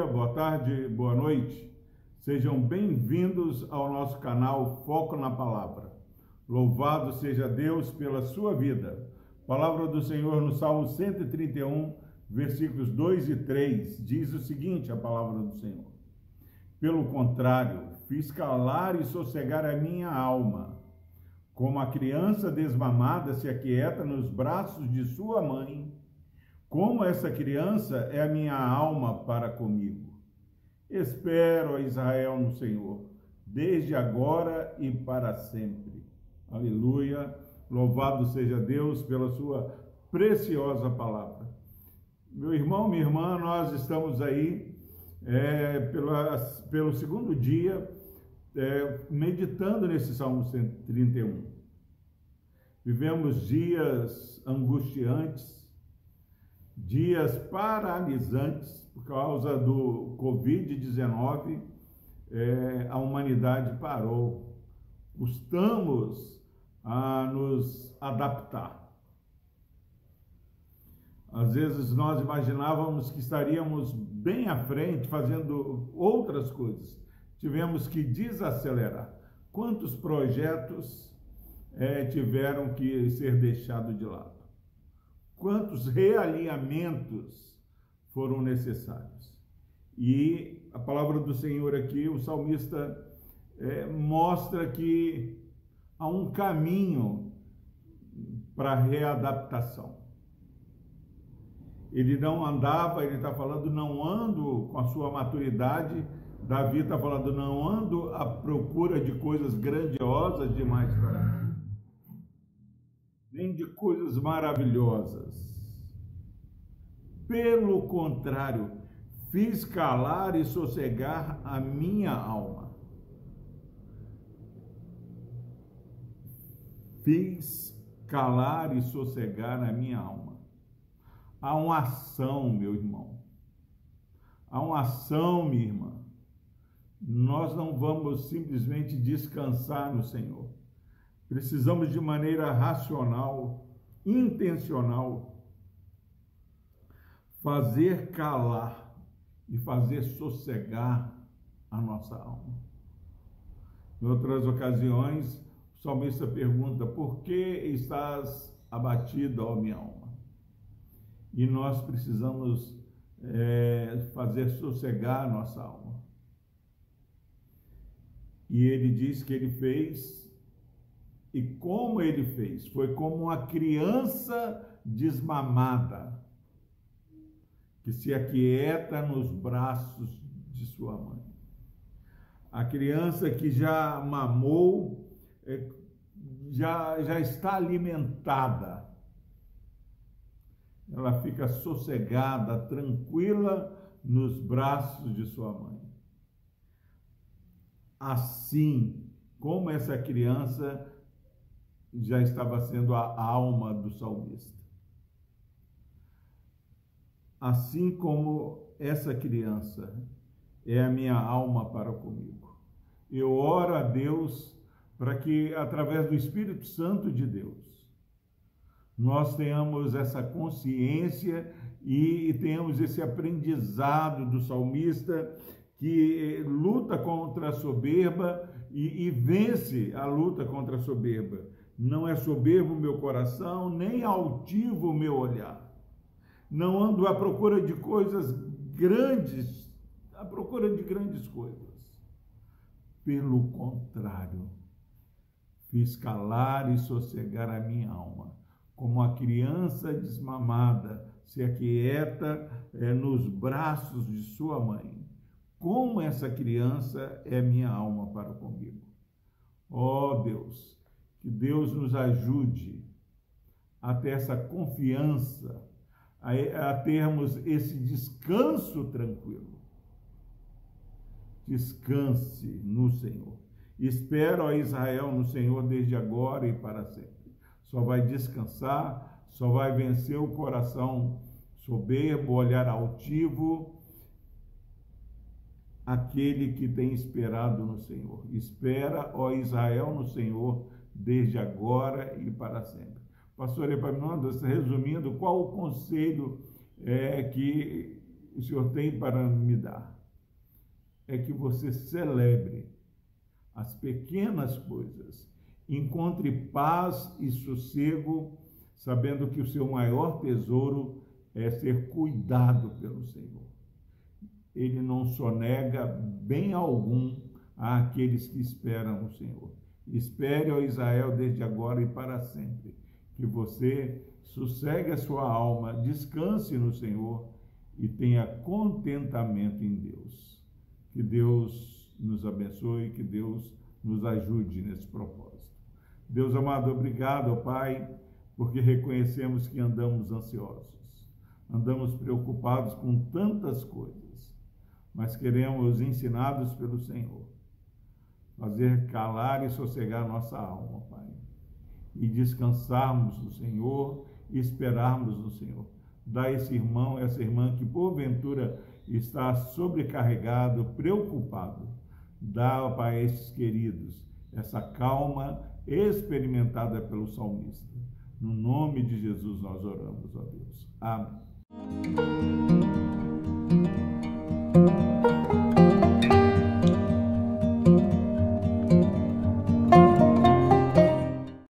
dia, boa tarde, boa noite. Sejam bem-vindos ao nosso canal Foco na Palavra. Louvado seja Deus pela sua vida. Palavra do Senhor no Salmo 131, versículos 2 e 3, diz o seguinte: a palavra do Senhor. Pelo contrário, fiz calar e sossegar a minha alma, como a criança desmamada se aquieta nos braços de sua mãe como essa criança é a minha alma para comigo. Espero a Israel no Senhor, desde agora e para sempre. Aleluia. Louvado seja Deus pela sua preciosa palavra. Meu irmão, minha irmã, nós estamos aí é, pela, pelo segundo dia é, meditando nesse Salmo 131. Vivemos dias angustiantes, dias paralisantes por causa do Covid-19, é, a humanidade parou. Custamos a nos adaptar. Às vezes nós imaginávamos que estaríamos bem à frente fazendo outras coisas. Tivemos que desacelerar. Quantos projetos é, tiveram que ser deixados de lado? Quantos realinhamentos foram necessários. E a palavra do Senhor aqui, o salmista é, mostra que há um caminho para readaptação. Ele não andava, ele está falando, não ando com a sua maturidade. Davi está falando, não ando à procura de coisas grandiosas demais para mim nem de coisas maravilhosas. Pelo contrário, fiz calar e sossegar a minha alma. Fiz calar e sossegar a minha alma. Há uma ação, meu irmão. Há uma ação, minha irmã. Nós não vamos simplesmente descansar no Senhor Precisamos de maneira racional, intencional, fazer calar e fazer sossegar a nossa alma. Em outras ocasiões, o salmista pergunta: Por que estás abatido, ó minha alma? E nós precisamos é, fazer sossegar a nossa alma. E ele diz que ele fez e como ele fez? Foi como uma criança desmamada, que se aquieta nos braços de sua mãe. A criança que já mamou, é, já, já está alimentada. Ela fica sossegada, tranquila nos braços de sua mãe. Assim como essa criança já estava sendo a alma do salmista. Assim como essa criança é a minha alma para comigo. Eu oro a Deus para que, através do Espírito Santo de Deus, nós tenhamos essa consciência e tenhamos esse aprendizado do salmista que luta contra a soberba e, e vence a luta contra a soberba não é soberbo o meu coração, nem altivo o meu olhar. Não ando à procura de coisas grandes, à procura de grandes coisas. Pelo contrário, fiz calar e sossegar a minha alma, como a criança desmamada se aquieta é, nos braços de sua mãe. Como essa criança é minha alma para comigo. Ó oh, Deus, que Deus nos ajude a ter essa confiança, a, a termos esse descanso tranquilo. Descanse no Senhor. Espero a Israel no Senhor desde agora e para sempre. Só vai descansar, só vai vencer o coração soberbo, olhar altivo, aquele que tem esperado no Senhor. Espera, ó Israel, no Senhor desde agora e para sempre. Pastor Epaminondas, resumindo, qual o conselho é, que o Senhor tem para me dar é que você celebre as pequenas coisas, encontre paz e sossego, sabendo que o seu maior tesouro é ser cuidado pelo Senhor. Ele não sonega bem algum àqueles que esperam o Senhor. Espere, ó Israel, desde agora e para sempre, que você sossegue a sua alma, descanse no Senhor e tenha contentamento em Deus. Que Deus nos abençoe, que Deus nos ajude nesse propósito. Deus amado, obrigado, Pai, porque reconhecemos que andamos ansiosos, andamos preocupados com tantas coisas, mas queremos, ensinados pelo Senhor, fazer calar e sossegar nossa alma, Pai, e descansarmos no Senhor e esperarmos no Senhor. Dá esse irmão, essa irmã que porventura está sobrecarregado, preocupado. Dá, Pai, a esses queridos essa calma experimentada pelo salmista. No nome de Jesus nós oramos, ó Deus. Amém.